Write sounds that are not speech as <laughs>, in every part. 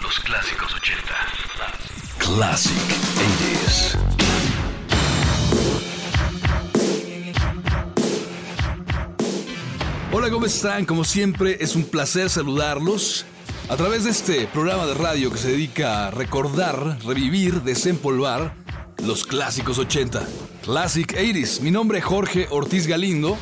Los clásicos 80. Classic 80s. Hola, ¿cómo están? Como siempre, es un placer saludarlos a través de este programa de radio que se dedica a recordar, revivir, desempolvar los clásicos 80. Classic 80s. Mi nombre es Jorge Ortiz Galindo.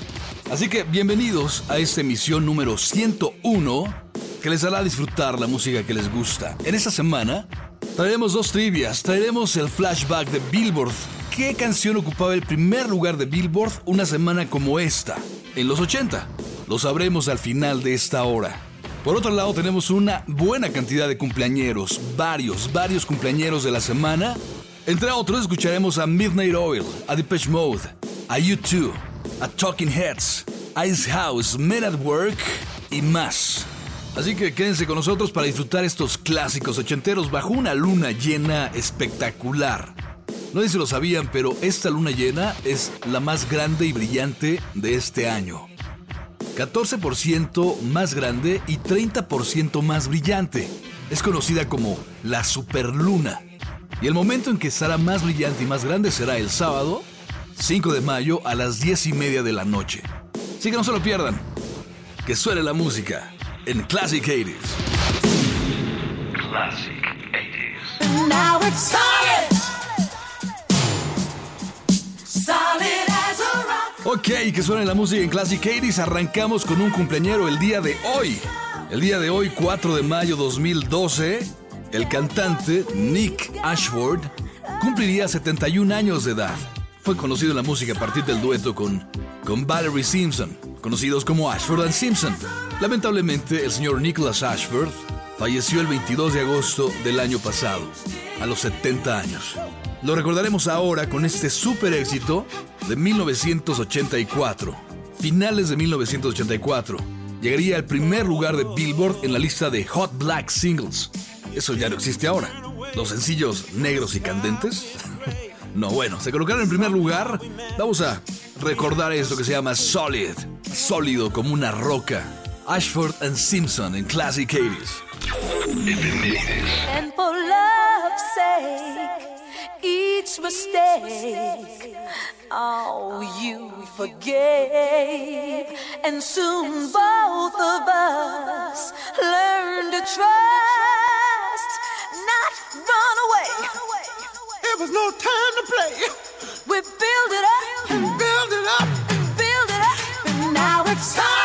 Así que bienvenidos a esta emisión número 101 que les hará disfrutar la música que les gusta. En esta semana traeremos dos trivias. Traeremos el flashback de Billboard. ¿Qué canción ocupaba el primer lugar de Billboard una semana como esta? En los 80. Lo sabremos al final de esta hora. Por otro lado, tenemos una buena cantidad de cumpleañeros, varios, varios cumpleañeros de la semana. Entre otros, escucharemos a Midnight Oil, a Depeche Mode, a U2, a Talking Heads, Ice House, Men at Work y más. Así que quédense con nosotros para disfrutar estos clásicos ochenteros bajo una luna llena espectacular. No sé si lo sabían, pero esta luna llena es la más grande y brillante de este año. 14% más grande y 30% más brillante. Es conocida como la superluna. Y el momento en que estará más brillante y más grande será el sábado, 5 de mayo a las 10 y media de la noche. Así que no se lo pierdan. Que suene la música en Classic 80s. Classic 80s. Now it's solid. Solid as a rock. Ok, que suene la música en Classic 80s. Arrancamos con un cumpleañero el día de hoy. El día de hoy, 4 de mayo 2012, el cantante Nick Ashford cumpliría 71 años de edad. Fue conocido en la música a partir del dueto con, con Valerie Simpson, conocidos como Ashford and Simpson. Lamentablemente, el señor Nicholas Ashford falleció el 22 de agosto del año pasado, a los 70 años. Lo recordaremos ahora con este super éxito de 1984. Finales de 1984. Llegaría al primer lugar de Billboard en la lista de Hot Black Singles. Eso ya no existe ahora. Los sencillos negros y candentes. <laughs> No, bueno, se colocaron en primer lugar. Vamos a recordar esto que se llama Solid. Sólido como una roca. Ashford and Simpson en Classic 80s. Efemérides. And for love's sake, each mistake, oh, you forgave. And soon both of us learned to trust, was no time to play. We build it up, And build it up. build it up, and now it's solid.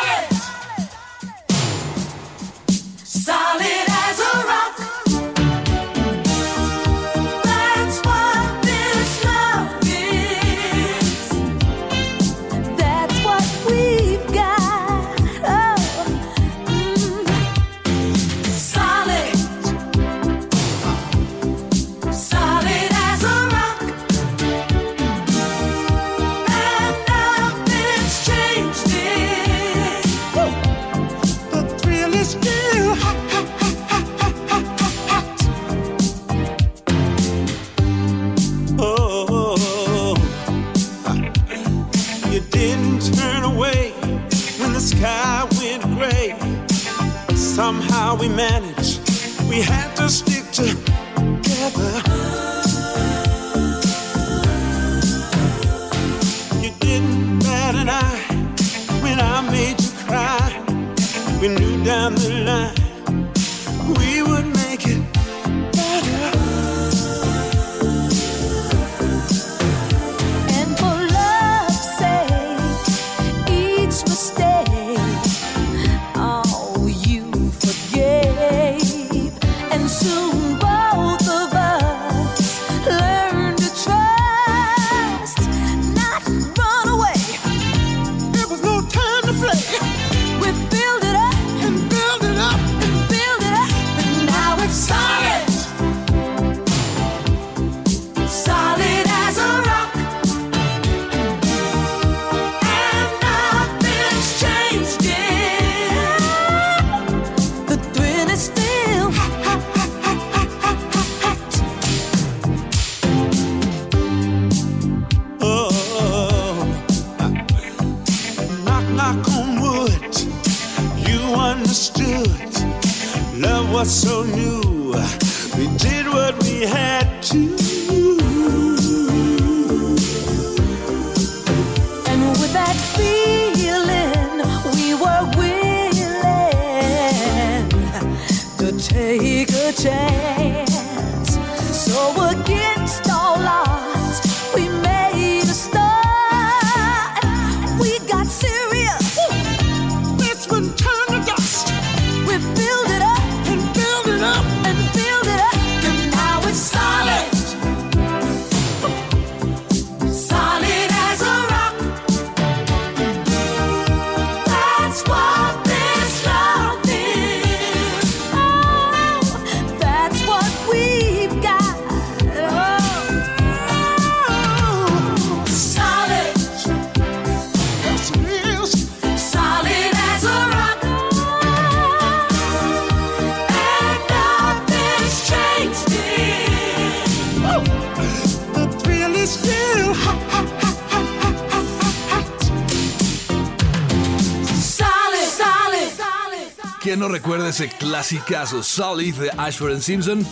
Clasicazo Solid de Ashford Simpson?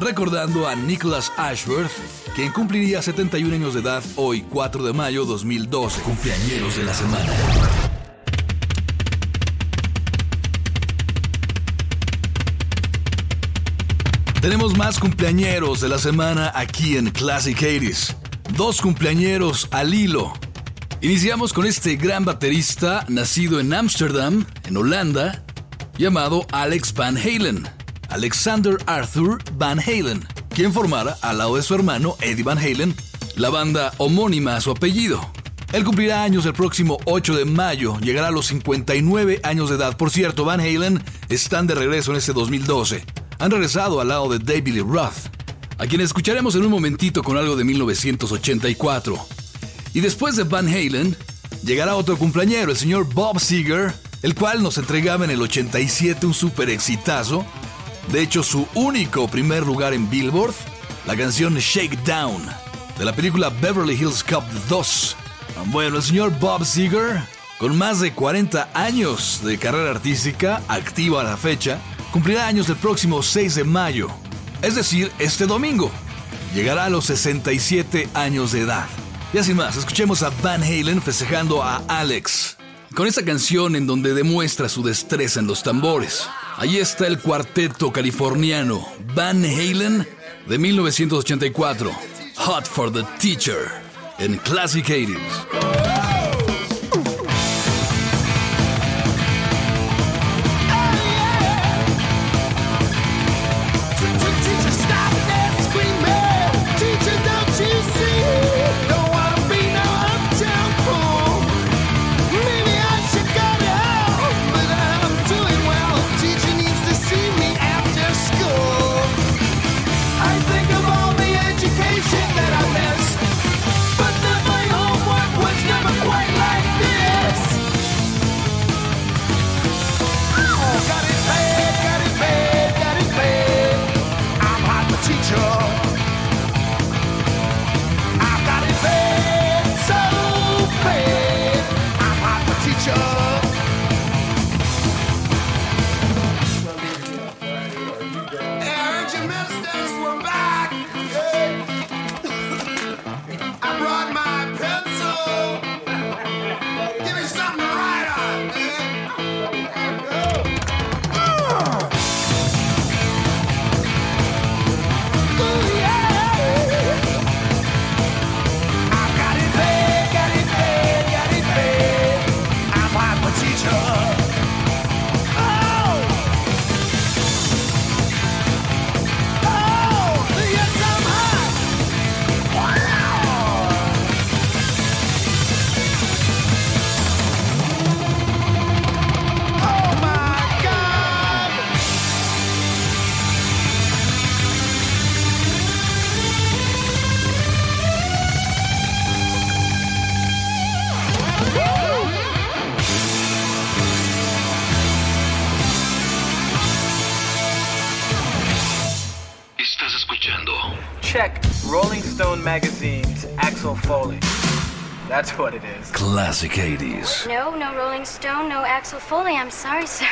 Recordando a Nicholas Ashworth, quien cumpliría 71 años de edad hoy, 4 de mayo 2012. Cumpleañeros de la semana. Tenemos más cumpleañeros de la semana aquí en Classic 80s. Dos cumpleañeros al hilo. Iniciamos con este gran baterista nacido en Ámsterdam, en Holanda, llamado Alex Van Halen. Alexander Arthur Van Halen, quien formara al lado de su hermano Eddie Van Halen la banda homónima a su apellido. Él cumplirá años el próximo 8 de mayo, llegará a los 59 años de edad. Por cierto, Van Halen están de regreso en este 2012. Han regresado al lado de David Lee Roth, a quien escucharemos en un momentito con algo de 1984. Y después de Van Halen, llegará otro cumpleañero, el señor Bob Seger, el cual nos entregaba en el 87 un super exitazo. De hecho, su único primer lugar en Billboard, la canción Shakedown, de la película Beverly Hills Cop 2. Bueno, el señor Bob Seger, con más de 40 años de carrera artística, activa a la fecha, cumplirá años el próximo 6 de mayo, es decir, este domingo. Llegará a los 67 años de edad. Y así más, escuchemos a Van Halen festejando a Alex. Con esta canción en donde demuestra su destreza en los tambores. Ahí está el cuarteto californiano Van Halen de 1984. Hot for the Teacher en Classic 80s. Escuchando Check Rolling Stone magazine's Axel Foley. That's what it is. Classic 80s. No, no Rolling Stone, no Axel Foley. I'm sorry, sir.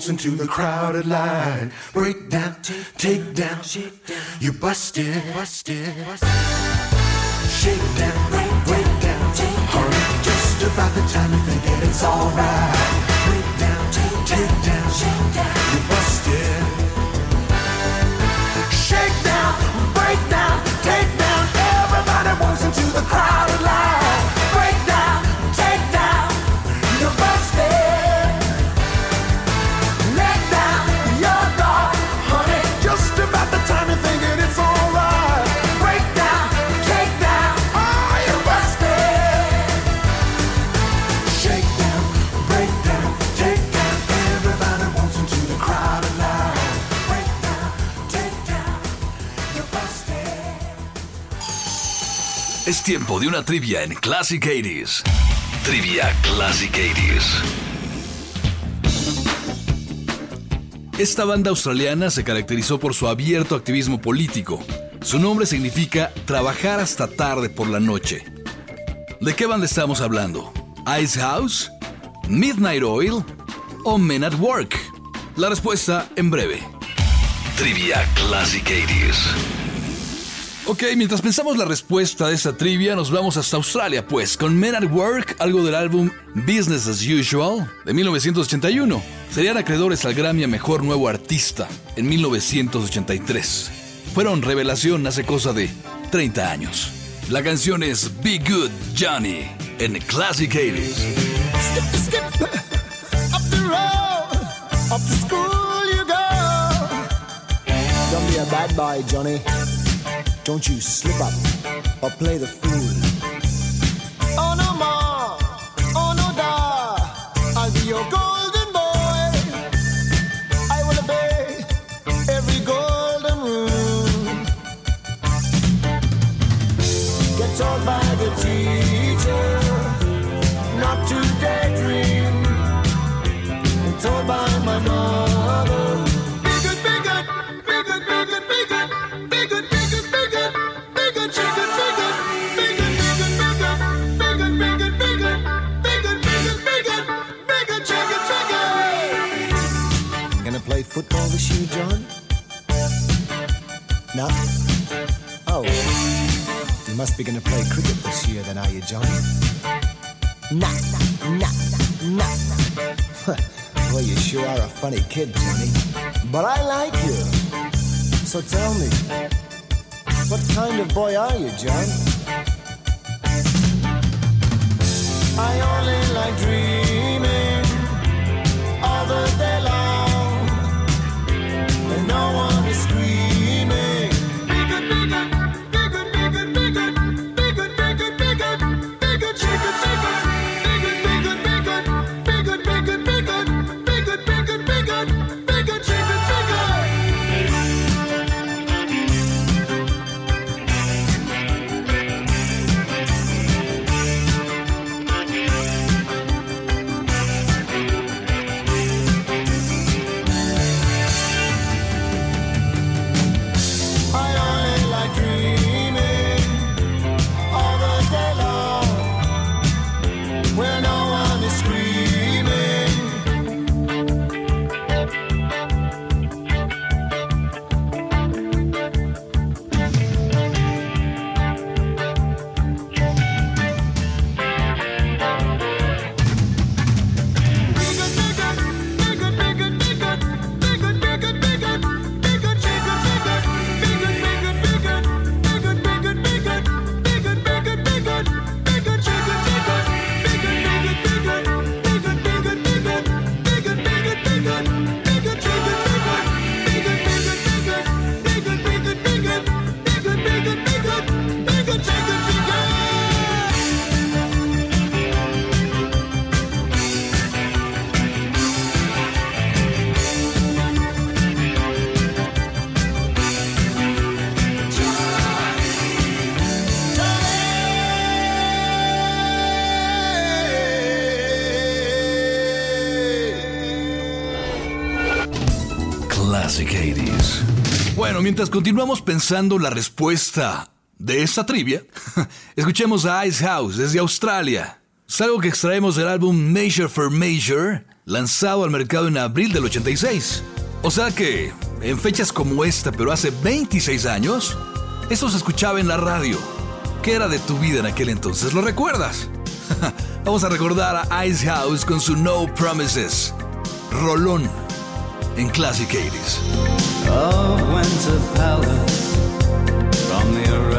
Wants into the crowded line. Break down, take down. You busted, busted. Shake down, break down. take Hurry, just about the time you think it's alright. Break down, take down. You busted. Tiempo de una trivia en Classic 80s. Trivia Classic 80s. Esta banda australiana se caracterizó por su abierto activismo político. Su nombre significa trabajar hasta tarde por la noche. ¿De qué banda estamos hablando? ¿Ice House? ¿Midnight Oil? ¿O Men at Work? La respuesta en breve. Trivia Classic 80s. Ok, mientras pensamos la respuesta de esta trivia, nos vamos hasta Australia, pues, con Men at Work, algo del álbum Business as Usual de 1981. Serían acreedores al Grammy a Mejor Nuevo Artista en 1983. Fueron revelación hace cosa de 30 años. La canción es Be Good Johnny en Classic 80s. Skip the skip, up the road, up school you go. Don't be a bad boy, Johnny. Don't you slip up or play the fool. Oh no more, oh no da, I'll be your golden boy. I will obey every golden rule. Get told by the teacher football this year, John? No? Oh. You must be gonna play cricket this year then, are you? Nah, nah, nah, nah, nah. well, you sure are a funny kid, Johnny. But I like you. So tell me, what kind of boy are you, John? I only like dreaming mientras continuamos pensando la respuesta de esta trivia, <laughs> escuchemos a Ice House desde Australia. Es algo que extraemos del álbum Major for Major, lanzado al mercado en abril del 86. O sea que, en fechas como esta, pero hace 26 años, esto se escuchaba en la radio. ¿Qué era de tu vida en aquel entonces? ¿Lo recuerdas? <laughs> Vamos a recordar a Ice House con su No Promises. Rolón en Classic 80s. Of Winter Palace from the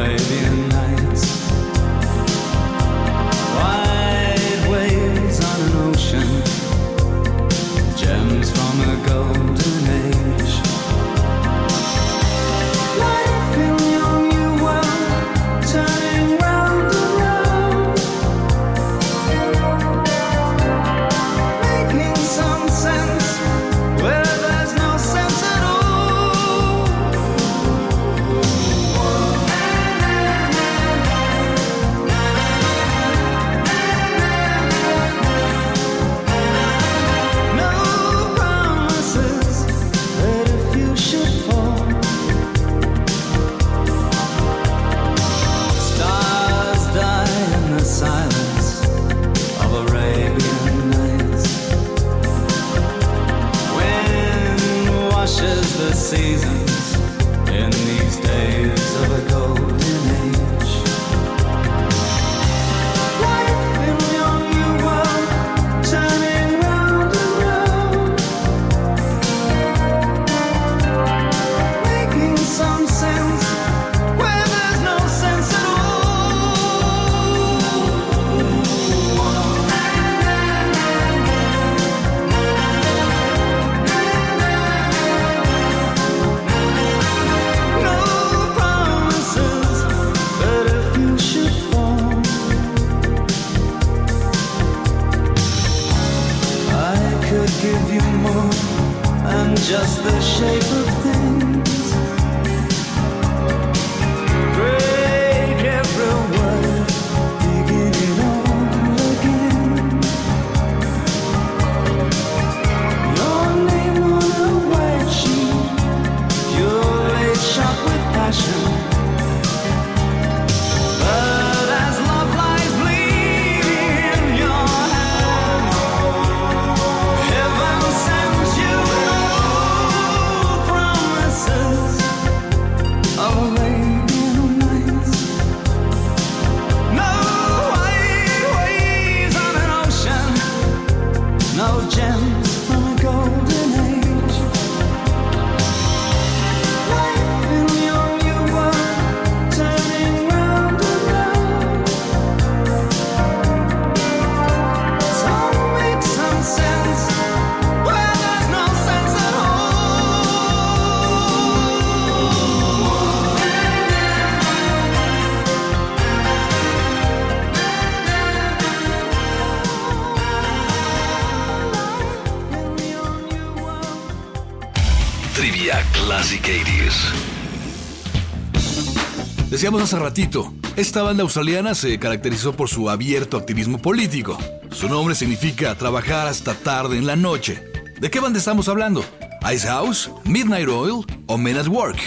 Decíamos hace ratito, esta banda australiana se caracterizó por su abierto activismo político. Su nombre significa trabajar hasta tarde en la noche. ¿De qué banda estamos hablando? ¿Ice House, Midnight Oil o Men at Work?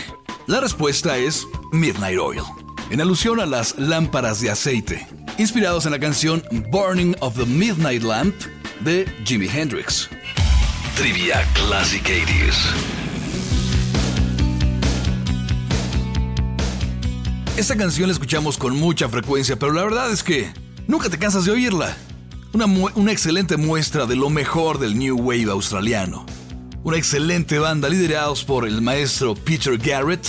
La respuesta es Midnight Oil, en alusión a las lámparas de aceite, inspirados en la canción Burning of the Midnight Lamp de Jimi Hendrix. Trivia Classic 80s. Esta canción la escuchamos con mucha frecuencia, pero la verdad es que nunca te cansas de oírla. Una, una excelente muestra de lo mejor del New Wave australiano. Una excelente banda liderados por el maestro Peter Garrett.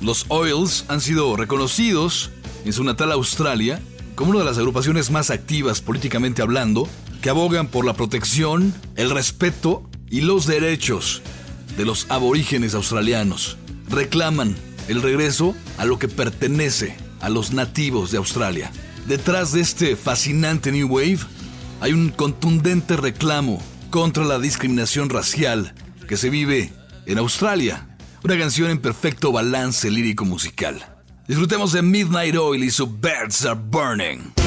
Los Oils han sido reconocidos en su natal Australia como una de las agrupaciones más activas políticamente hablando, que abogan por la protección, el respeto y los derechos de los aborígenes australianos. Reclaman el regreso a lo que pertenece a los nativos de Australia. Detrás de este fascinante New Wave hay un contundente reclamo contra la discriminación racial que se vive en Australia. Una canción en perfecto balance lírico musical. Disfrutemos de Midnight Oil y su Birds Are Burning.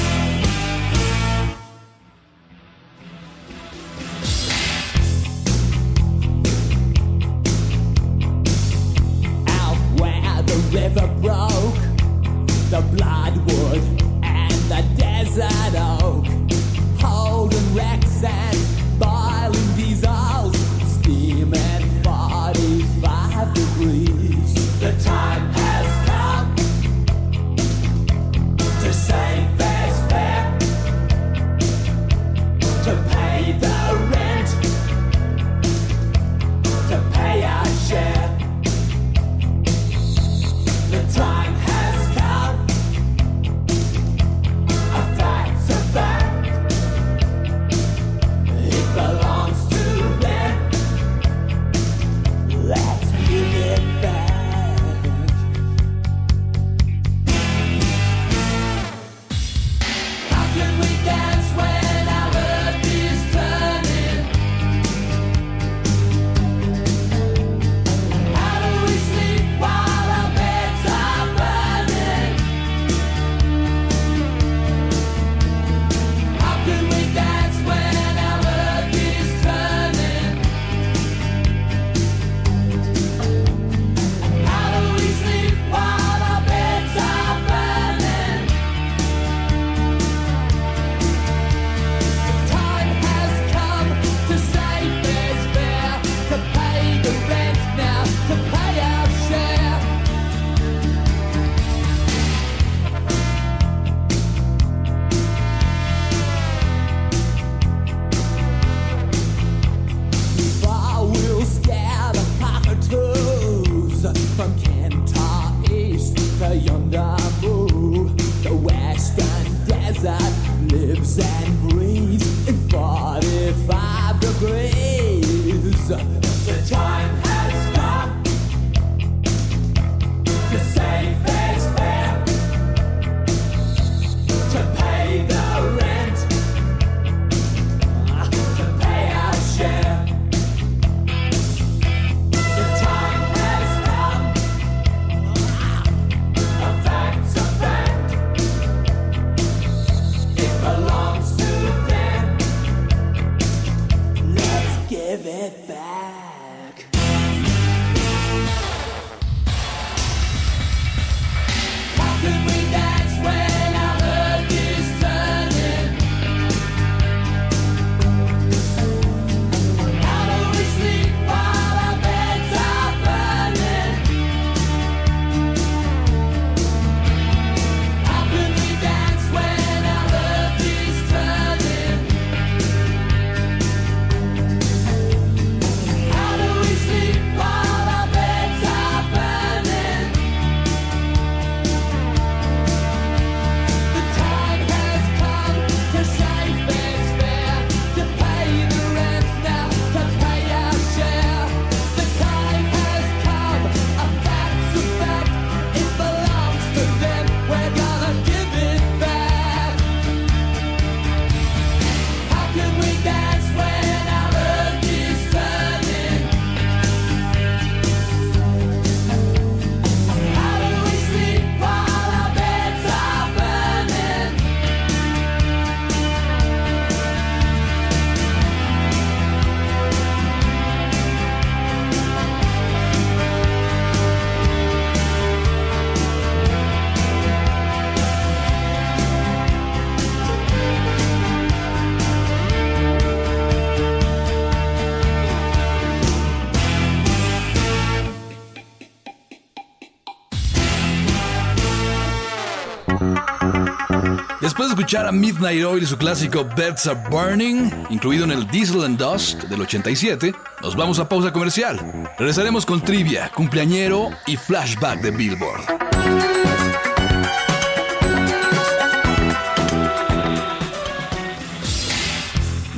Escuchar a Midnight Oil y su clásico Beds Are Burning, incluido en el Diesel and Dust del 87, nos vamos a pausa comercial. Regresaremos con trivia, cumpleañero y flashback de Billboard.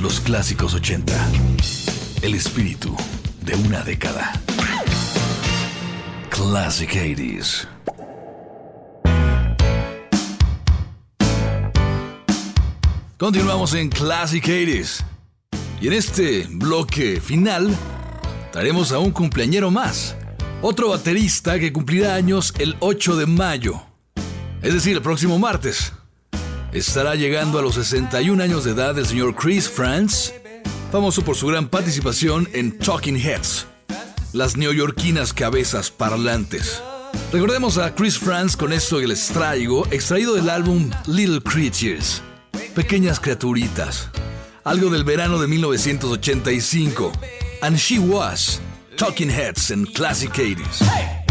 Los clásicos 80. El espíritu de una década. Classic 80s. Continuamos en Classic 80s. Y en este bloque final traeremos a un cumpleañero más. Otro baterista que cumplirá años el 8 de mayo. Es decir, el próximo martes. Estará llegando a los 61 años de edad el señor Chris France, famoso por su gran participación en Talking Heads, las neoyorquinas cabezas parlantes. Recordemos a Chris France con esto que les traigo, extraído del álbum Little Creatures, Pequeñas Criaturitas, algo del verano de 1985. And She Was, Talking Heads en Classic 80s.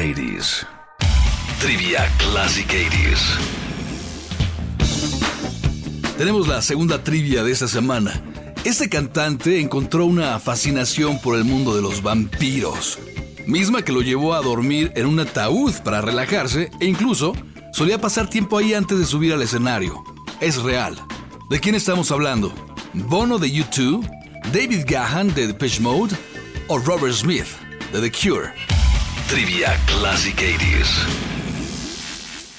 80s. Trivia Classic 80s. Tenemos la segunda trivia de esta semana. Este cantante encontró una fascinación por el mundo de los vampiros, misma que lo llevó a dormir en un ataúd para relajarse e incluso solía pasar tiempo ahí antes de subir al escenario. Es real. ¿De quién estamos hablando? ¿Bono de U2? ¿David Gahan de Depeche Mode? ¿O Robert Smith de The Cure? Trivia Classic 80s.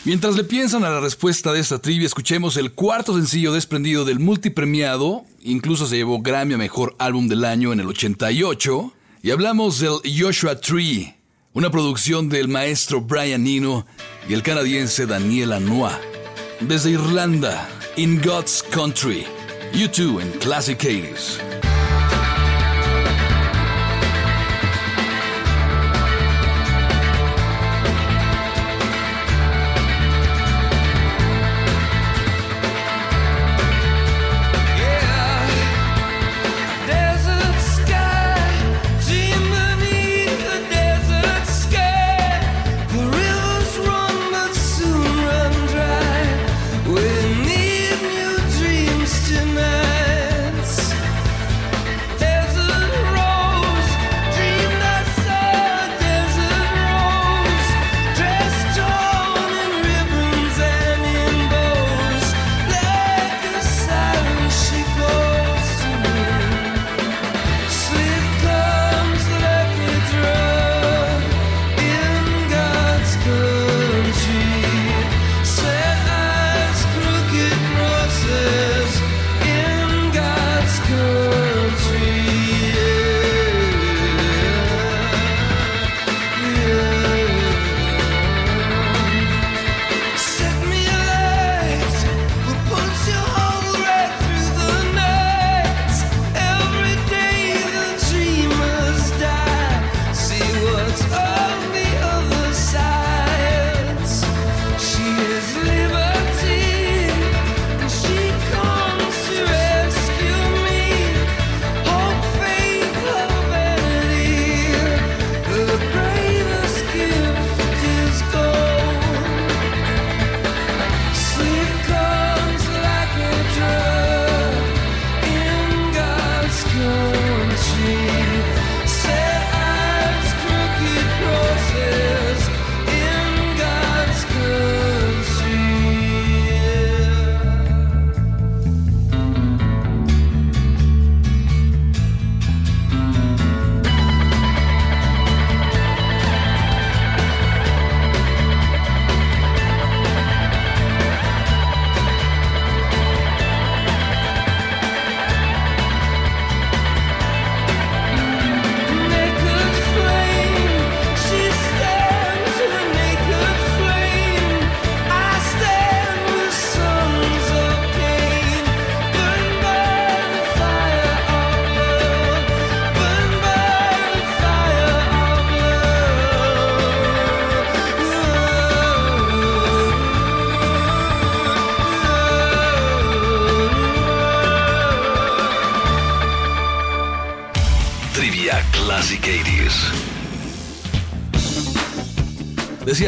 Mientras le piensan a la respuesta de esta trivia, escuchemos el cuarto sencillo desprendido del multipremiado, incluso se llevó Grammy a Mejor Álbum del Año en el 88, y hablamos del Joshua Tree, una producción del maestro Brian Eno y el canadiense Daniel Anois. Desde Irlanda, In God's Country, U2 en Classic 80s.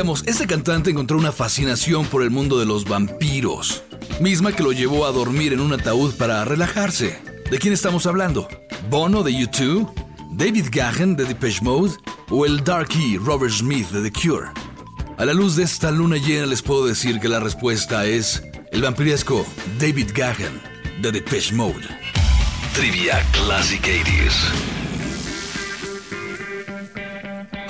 Decíamos, este cantante encontró una fascinación por el mundo de los vampiros, misma que lo llevó a dormir en un ataúd para relajarse. ¿De quién estamos hablando? ¿Bono de U2? ¿David Gahan de Depeche Mode? ¿O el Darky Robert Smith de The Cure? A la luz de esta luna llena les puedo decir que la respuesta es el vampiresco David Gahan de Depeche Mode. Trivia Classic 80s.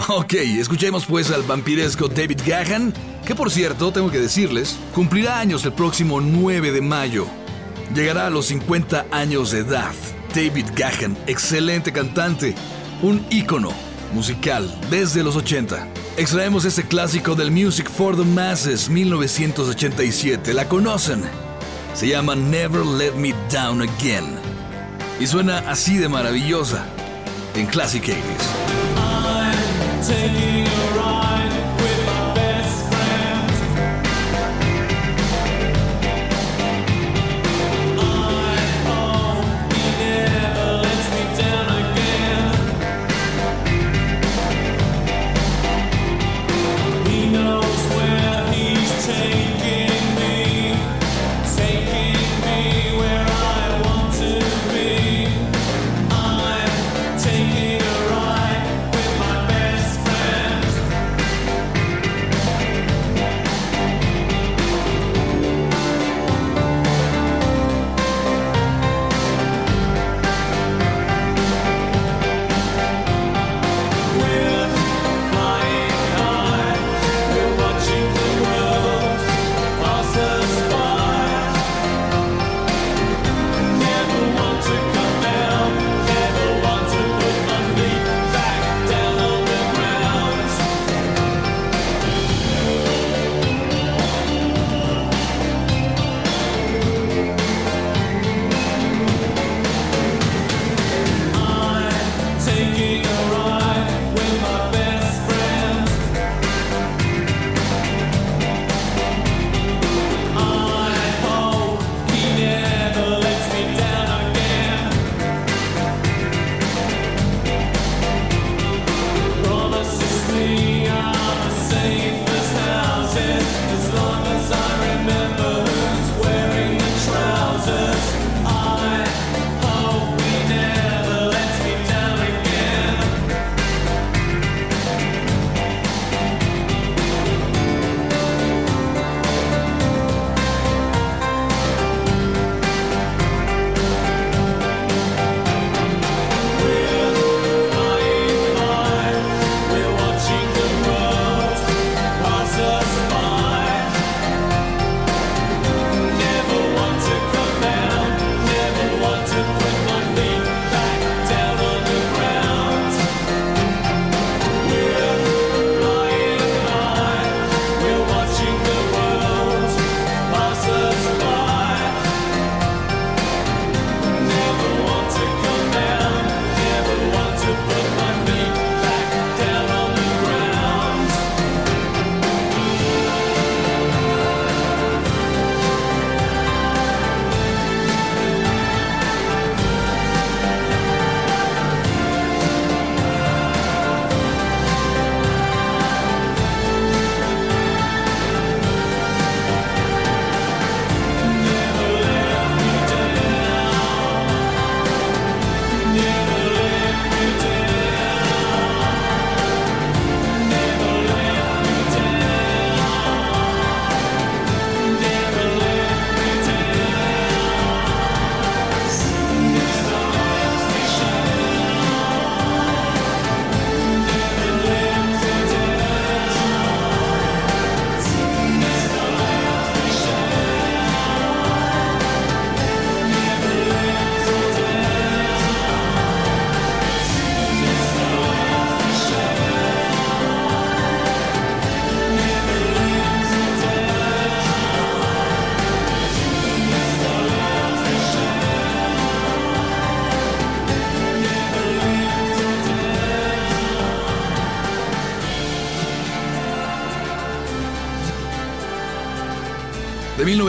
Ok, escuchemos pues al vampiresco David Gahan, que por cierto, tengo que decirles, cumplirá años el próximo 9 de mayo. Llegará a los 50 años de edad. David Gahan, excelente cantante, un ícono musical desde los 80. Extraemos este clásico del Music for the Masses 1987. ¿La conocen? Se llama Never Let Me Down Again. Y suena así de maravillosa en Classic 80s. Taking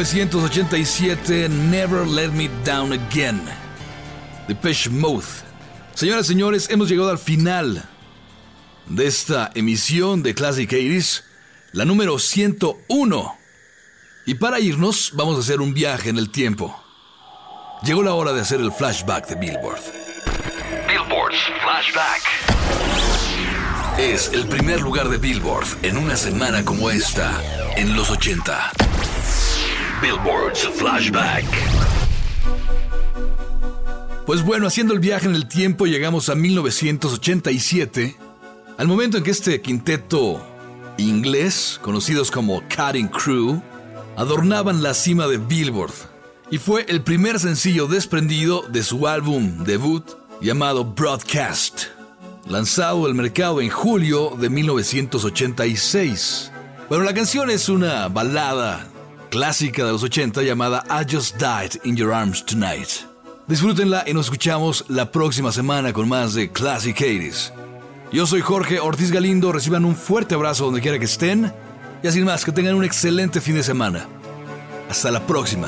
1987, Never Let Me Down Again. Depeche Mode. Señoras y señores, hemos llegado al final de esta emisión de Classic 80s, la número 101. Y para irnos, vamos a hacer un viaje en el tiempo. Llegó la hora de hacer el flashback de Billboard. Billboard's Flashback. Es el primer lugar de Billboard en una semana como esta, en los 80. Billboard's Flashback. Pues bueno, haciendo el viaje en el tiempo llegamos a 1987, al momento en que este quinteto inglés, conocidos como Cutting Crew, adornaban la cima de Billboard y fue el primer sencillo desprendido de su álbum debut llamado Broadcast, lanzado al mercado en julio de 1986. Bueno, la canción es una balada clásica de los 80 llamada I Just Died in Your Arms Tonight. Disfrútenla y nos escuchamos la próxima semana con más de Classic 80s. Yo soy Jorge Ortiz Galindo, reciban un fuerte abrazo donde quiera que estén y así más, que tengan un excelente fin de semana. Hasta la próxima.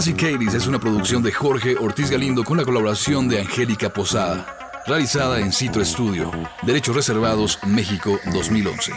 80s. Classic 80s es una producción de Jorge Ortiz Galindo con la colaboración de Angélica Posada, realizada en Citro Estudio. Derechos reservados, México 2011.